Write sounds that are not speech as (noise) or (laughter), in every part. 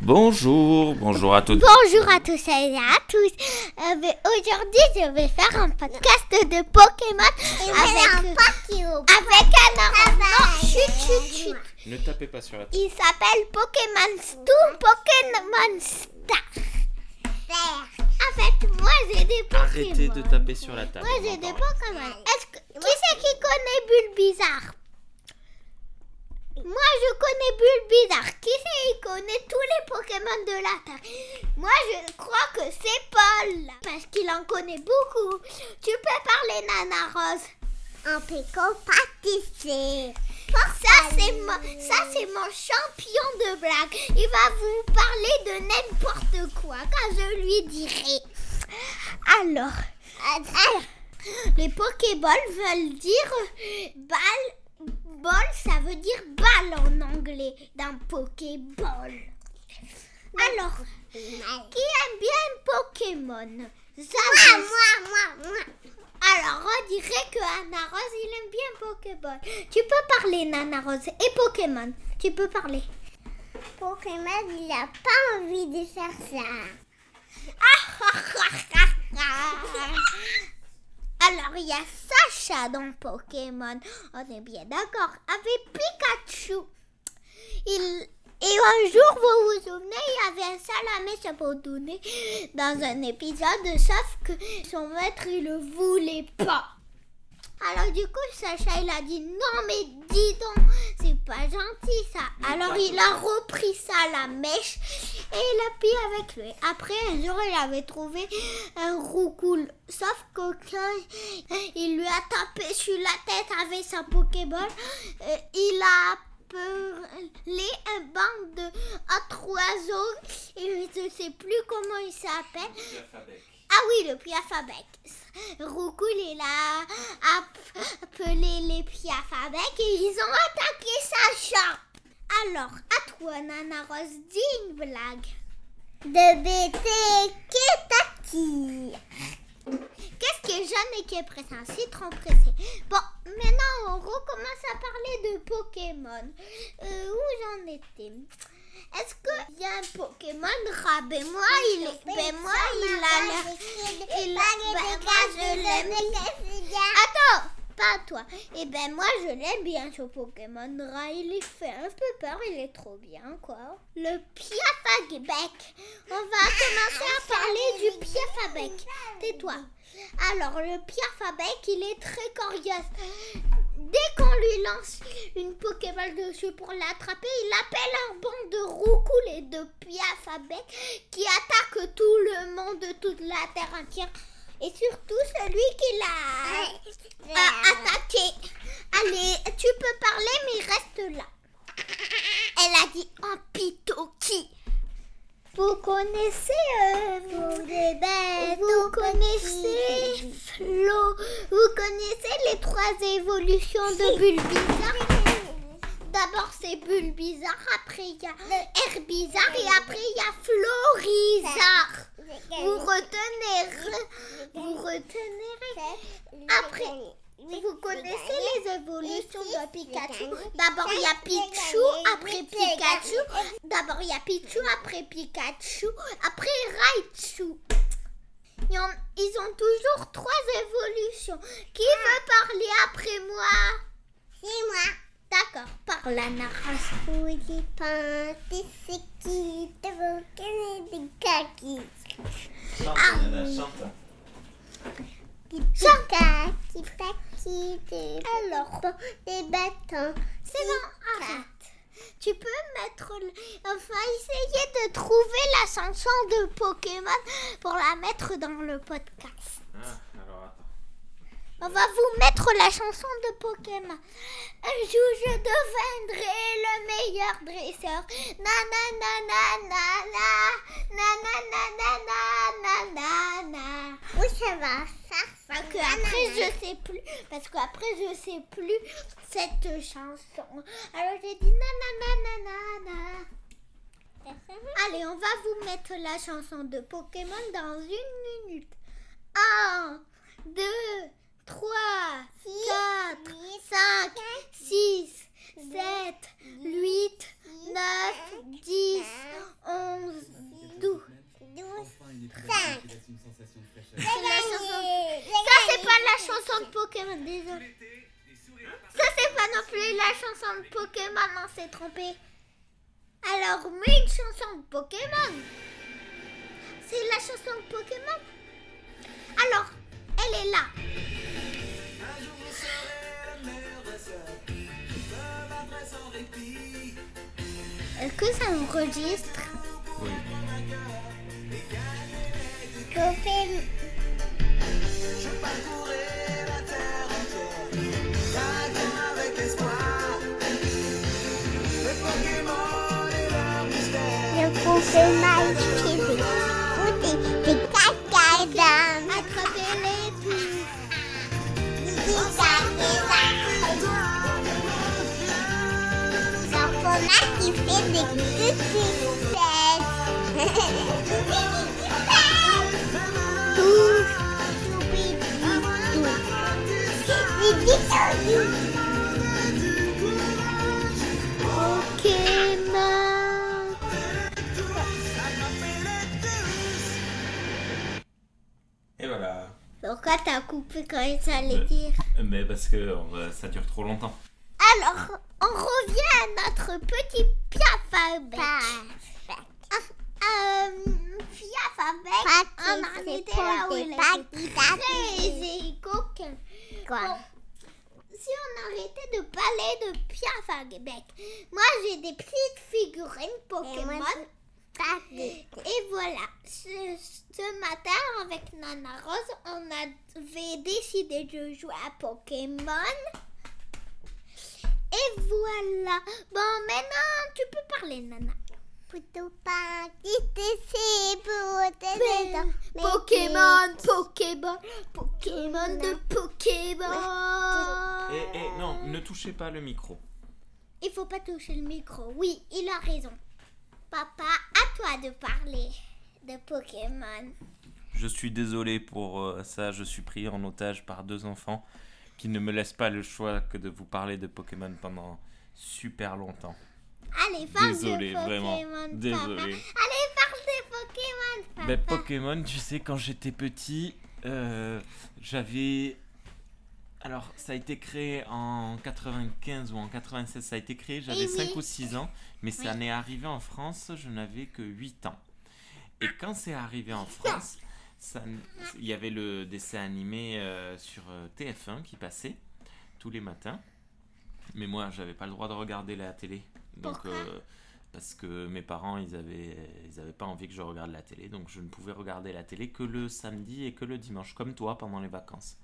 Bonjour, bonjour à toutes. Bonjour à tous et à tous. Euh, mais Aujourd'hui, je vais faire un podcast de Pokémon avec, avec un enfant. Non, chut, chut, chut. Ne tapez pas sur la table. Il s'appelle Pokémon Stu, Pokémon Star. En fait, moi j'ai des Pokémon. Arrêtez de taper sur la table. Moi j'ai des Pokémon. Est-ce que qui c'est qui connaît Bulbizarre? Moi je connais Bulbizarre. Qui c'est qui connaît tous les Pokémon de la Terre Moi je crois que c'est Paul parce qu'il en connaît beaucoup. Tu peux parler Nana Rose Un péco pâtissier. ça c'est mon, ça c'est mon champion de blague. Il va vous parler de n'importe quoi quand je lui dirai. Alors, les Pokéballs veulent dire balle. Ball, ça veut dire en anglais d'un Pokéball. Alors, qui aime bien Pokémon? Ça, Moi, moi, moi, moi. alors, on dirait que Anna Rose, il aime bien Pokéball. Tu peux parler, Nana Rose. Et Pokémon, tu peux parler. Pokémon, il a pas envie de faire ça. Alors, il y a Sacha dans Pokémon. On est bien d'accord. Avec Pikachu. Il... Et un jour, vous vous souvenez, il y avait un salamé abandonné dans un épisode, sauf que son maître, il le voulait pas. Alors du coup, Sacha, il a dit non mais dis donc, c'est pas gentil ça. Alors il a repris ça à la mèche et il a pris avec lui. Après un jour, il avait trouvé un roucoule. Sauf que quand il lui a tapé sur la tête avec sa Pokéball, euh, il a appelé un banc de autres oiseaux et je ne sais plus comment il s'appelle. Ah oui, le Piafabec. Roucoule, il a app- appelé les Piafabec et ils ont attaqué Sacha. Alors, à toi, Nana Rose, dis une blague. De BT Ketaki. Qu'est-ce qui est jeune qui est pressé Un citron pressé. Bon, maintenant, on recommence à parler de Pokémon. Euh, où j'en étais? Est-ce qu'il y a un Pokémon? Rat Ben moi, il est... Ben moi, il a l'air... Il a... Je l'aime. Attends, pas toi. Et ben moi, je l'aime bien ce Pokémon rat. Il est fait un peu peur, il est trop bien, quoi. Le Piafabec. On va commencer à parler du Piafabec. Tais-toi. Alors, le Piafabec, il est très coriace. Dès qu'on lui lance une Pokéball dessus pour l'attraper, il appelle un banc de roucoule et de Piafabec qui attaque tout le monde de toute la terre entière. Et surtout celui qui l'a attaqué. Allez, tu peux parler, mais reste là. Elle a dit en pitoki. Vous connaissez euh, vous connaissez Flo. Vous connaissez les trois évolutions de Bulbizarre D'abord c'est Bulbizarre, après il y a Herbizarre et après il y a Florizarre. Vous retenez, vous retenez. Après, vous connaissez les évolutions de Pikachu D'abord il y a Pichu, après Pikachu. D'abord il y a Pichu, après Pikachu, après Raichu. Ils ont toujours trois évolutions. Qui veut parler après moi? C'est moi. D'accord, parle à Naras. Oui, pas des qui te vont des kaki. Chaka, qui Alors, des bâtons. c'est bon. Tu peux mettre, enfin, essayer de trouver la chanson de Pokémon pour la mettre dans le podcast. Ah. On va vous mettre la chanson de Pokémon. Un jour, je deviendrai le meilleur dresseur. Na na na na na na na na na na na na na. Oui, ça va. Ça, Parce que après je sais plus, parce qu'après je sais plus cette chanson. Alors j'ai dit na na na na na na. Allez, on va vous mettre la chanson de Pokémon dans une minute. 1, 2, 3, 4, 5, 6, 7, 8, 9, 10, 11, 12, Ça, c'est pas la chanson de Pokémon, désolé. Ça, c'est pas non plus la chanson de Pokémon, on s'est trompé. Alors, mais une chanson de Pokémon. C'est la chanson de Pokémon. Alors, elle est là. Que ça enregistre Oui. Pokémon. Le Pokémon il fait Et voilà. Pourquoi t'as coupé quand il allait dire Mais parce que ça dure trop longtemps. Alors, on revient à notre petit Piaf à bec. Euh, Piaf à bec, Pas on en était là où des il pas était qui très coquin. Quoi? Si on arrêtait de parler de Piaf à moi j'ai des petites figurines Pokémon. Des Et voilà, ce, ce matin avec Nana Rose, on avait décidé de jouer à Pokémon. Et voilà. Bon, maintenant tu peux parler, Nana. Plutôt pas quitter ses bouts de Pokémon, Pokémon, Pokémon de Pokémon. Et, et non, ne touchez pas le micro. Il faut pas toucher le micro. Oui, il a raison. Papa, à toi de parler de Pokémon. Je suis désolé pour euh, ça, je suis pris en otage par deux enfants qui ne me laissent pas le choix que de vous parler de Pokémon pendant super longtemps. Allez, parle Désolé, de Pokémon, vraiment. papa. Désolé. Allez, parle de Pokémon, papa. Ben, Pokémon, tu sais, quand j'étais petit, euh, j'avais. Alors, ça a été créé en 95 ou en 96, ça a été créé, j'avais Eh oui. 5 ou 6 ans, mais ça Oui. n'est arrivé en France, je n'avais que 8 ans. Et quand c'est arrivé en France, ça il y avait le dessin animé euh, sur euh, TF1 qui passait tous les matins. Mais moi, j'avais pas le droit de regarder la télé. Donc, euh, parce que mes parents, ils avaient, ils avaient pas envie que je regarde la télé. Donc, je ne pouvais regarder la télé que le samedi et que le dimanche, comme toi pendant les vacances.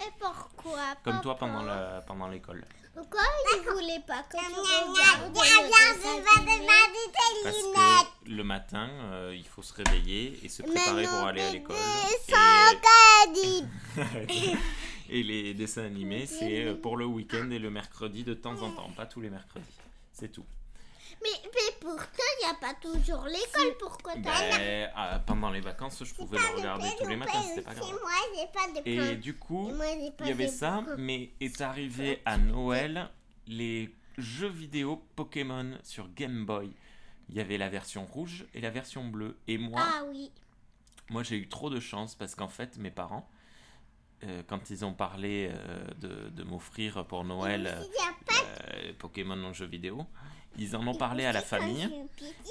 Et pourquoi Comme toi pendant la, pendant l'école. Pourquoi il voulait pas que tu regardes Parce que le matin, euh, il faut se réveiller et se préparer pour aller à l'école. Et-. (laughs) Et les dessins animés, c'est euh, pour le week-end et le mercredi de temps en temps, pas tous les mercredis. C'est tout. Mais, mais pourtant, il n'y a pas toujours l'école. Pourquoi t'as Ben, ah, pendant les vacances, je pouvais le regarder tous les matins, c'était pas grave. Moi, j'ai pas de Et du coup, il y avait ça, pain. mais est arrivé à Noël les jeux vidéo Pokémon sur Game Boy. Il y avait la version rouge et la version bleue. Et moi, Ah oui. moi j'ai eu trop de chance parce qu'en fait, mes parents, euh, quand ils ont parlé euh, de, de m'offrir pour Noël euh, euh, Pokémon en jeu vidéo, ils en ont parlé à la famille.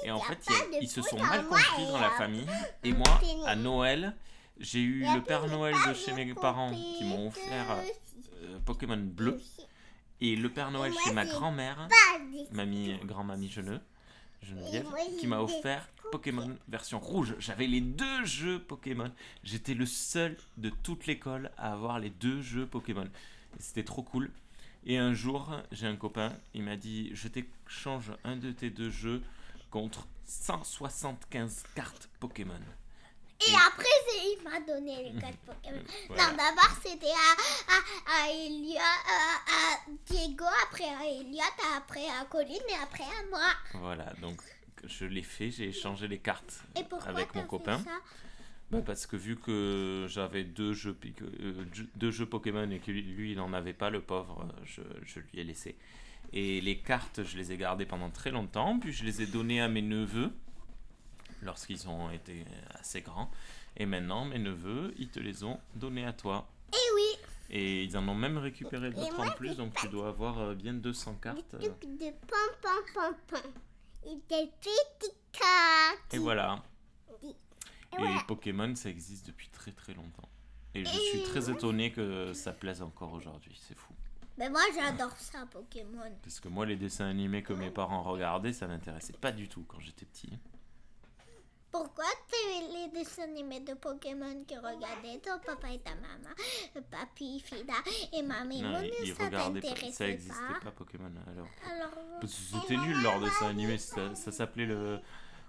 Et en fait, ils se sont mal compris dans la famille. Et moi, à Noël, j'ai eu le Père Noël de chez mes parents qui m'ont offert Pokémon bleu. Et le Père Noël chez ma grand-mère, mamie, grand-mamie Geneux, Geneviève, qui m'a offert Pokémon version rouge. J'avais les deux jeux Pokémon. J'étais le seul de toute l'école à avoir les deux jeux Pokémon. C'était trop cool. Et un jour, j'ai un copain, il m'a dit Je t'échange un de tes deux jeux contre 175 cartes Pokémon. Et après, il m'a donné les codes (laughs) Pokémon. Voilà. Non, d'abord, c'était à, à, à, Elliot, à, Diego, après à Elliot, après à Colline et après à moi. Voilà, donc je l'ai fait, j'ai échangé les cartes Et avec mon copain. ça Bah, parce que vu que j'avais deux jeux, euh, deux jeux Pokémon et que lui, il n'en avait pas, le pauvre, euh, je, je lui ai laissé. Et les cartes, je les ai gardées pendant très longtemps, puis je les ai données à mes neveux lorsqu'ils ont été assez grands. Et maintenant, mes neveux, ils te les ont données à toi. Eh oui, Et ils en ont même récupéré d'autres en plus, donc tu dois avoir euh, bien 200 cartes. de pom pom pom pom. Et des petites cartes. Et voilà. Et Et voilà. Pokémon, ça existe depuis très très longtemps. Et je suis très étonné que ça plaise encore aujourd'hui, c'est fou. Mais moi j'adore ça Pokémon. Parce que moi, les dessins animés que mes parents regardaient, ça m'intéressait pas du tout quand j'étais petit. Pourquoi les dessins animés de Pokémon que regardaient ton papa et ta maman, papy, Fida et mamie Non, Moon, ils ça regardaient pas, ça t'intéressait existait pas, pas Pokémon alors. Alors, C'était nul leur dessin animé, ça, ça s'appelait le,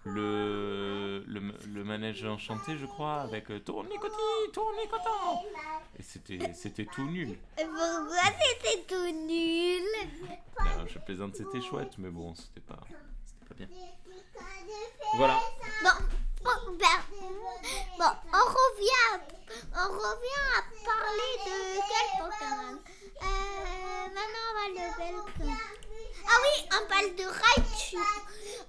le, le, le manège enchanté, je crois, avec euh, Tourne Coty, tourne coton Et c'était c'était tout nul. pourquoi c'était tout nul? Non, je plaisante, c'était chouette, mais bon, c'était pas, c'était pas bien. Voilà. Bon, on revient, on revient à parler de quel Pokémon euh, Maintenant, on va. Ah oui, on parle de Raichu.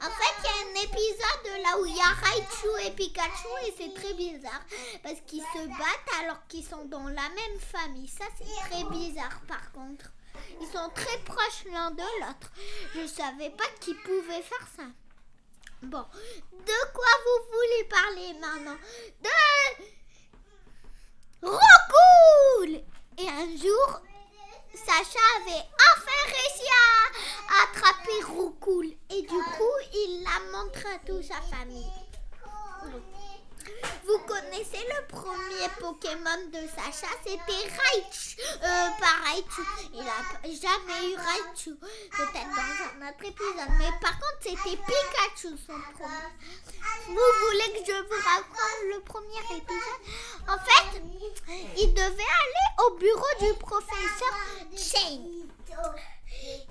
En fait, il y a un épisode là où il y a Raichu et Pikachu et c'est très bizarre parce qu'ils se battent alors qu'ils sont dans la même famille. Ça, c'est très bizarre par contre. Ils sont très proches l'un de l'autre. Je savais pas qu'ils pouvaient faire ça. Bon, de quoi vous voulez parler maintenant? De Rocool Et un jour, Sacha avait enfin réussi à attraper Roucoul. Et du coup, il l'a montré à toute sa famille. Vous connaissez le premier Pokémon de Sacha C'était Raichu. Euh, pas Raichu. Il a jamais eu Raichu. Peut-être dans un autre épisode. Mais par contre, c'était Pikachu son premier. Vous voulez que je vous raconte le premier épisode? En fait, il devait aller au bureau du professeur Chain.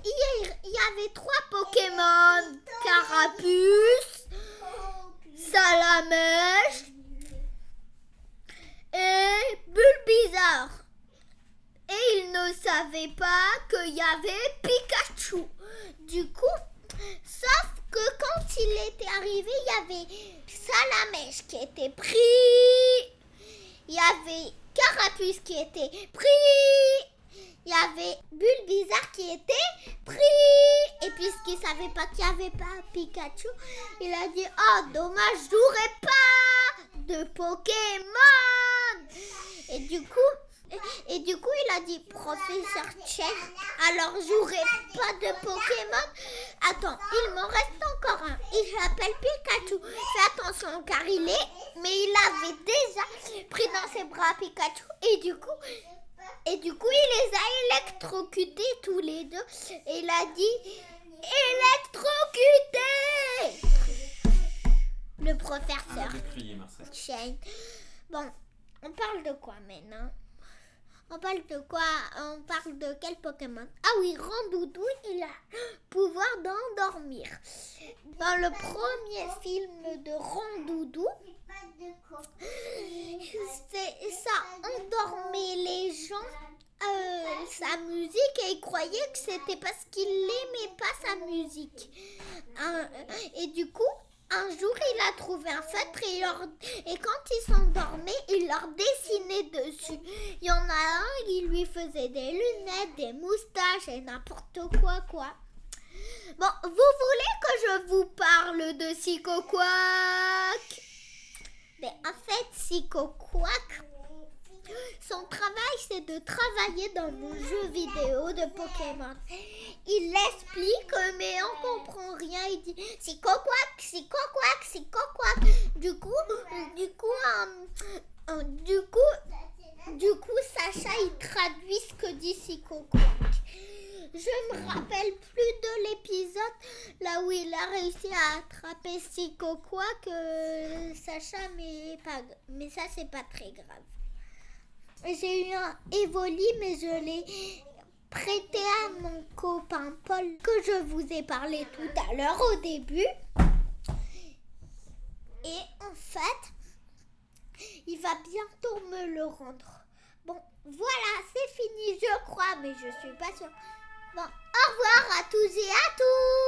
Il y avait trois Pokémon. Carapuce, Salamèche et Bulbizarre. Et il ne savait pas qu'il y avait Pikachu. Du coup, sauf que quand il était arrivé, il y avait Salamèche qui était pris. Il y avait Carapuce qui était pris. Il y avait Bulbizarre qui était pris. Et puisqu'il savait pas qu'il n'y avait pas Pikachu, il a dit Oh, dommage, j'aurais pas de Pokémon. Et du coup, et, et du coup, il a dit Professeur Chen, alors j'aurai pas de Pokémon. Attends, il m'en reste encore un. Il s'appelle Pikachu. Fais attention car il est, mais il avait déjà pris dans ses bras Pikachu. Et du coup, et du coup, il les a électrocutés tous les deux. Et il a dit électrocutés. Le professeur. Shane. Bon, on parle de quoi maintenant On parle de quoi? On parle de quel Pokémon? Ah oui, Randoudou, il a (gasps) pouvoir d'endormir. Dans le premier film de Randoudou, (gasps) c'est ça endormait les gens. euh, sa musique et il croyait que c'était parce qu'il n'aimait pas sa musique. Un- et du coup, un jour, il a trouvé un feutre et, leur- et quand ils s'endormaient, il leur dessinait dessus. Il y en a un, il lui faisait des lunettes, des moustaches et n'importe quoi, quoi. Bon, vous voulez que je vous parle de Psycho Quack? Mais en fait, Psycho Quack, son travail, c'est de travailler dans mon jeu vidéo de Pokémon. Il l'explique, mais on comprend rien. Il dit c'est coquac, c'est coquac, c'est coquac. Du coup, du coup, euh, euh, du coup, du coup, Sacha, il traduit ce que dit Psychoquack. Je me rappelle plus de l'épisode là où il a réussi à attraper Psychoquack, euh, Sacha, mais pas, mais ça c'est pas très grave. J'ai eu un Evoli, mais je l'ai prêté à mon copain Paul que je vous ai parlé tout à l'heure au début. Et en fait, il va bientôt me le rendre. Bon, voilà, c'est fini, je crois, mais je suis pas sûre. Bon, au revoir à tous et à tous.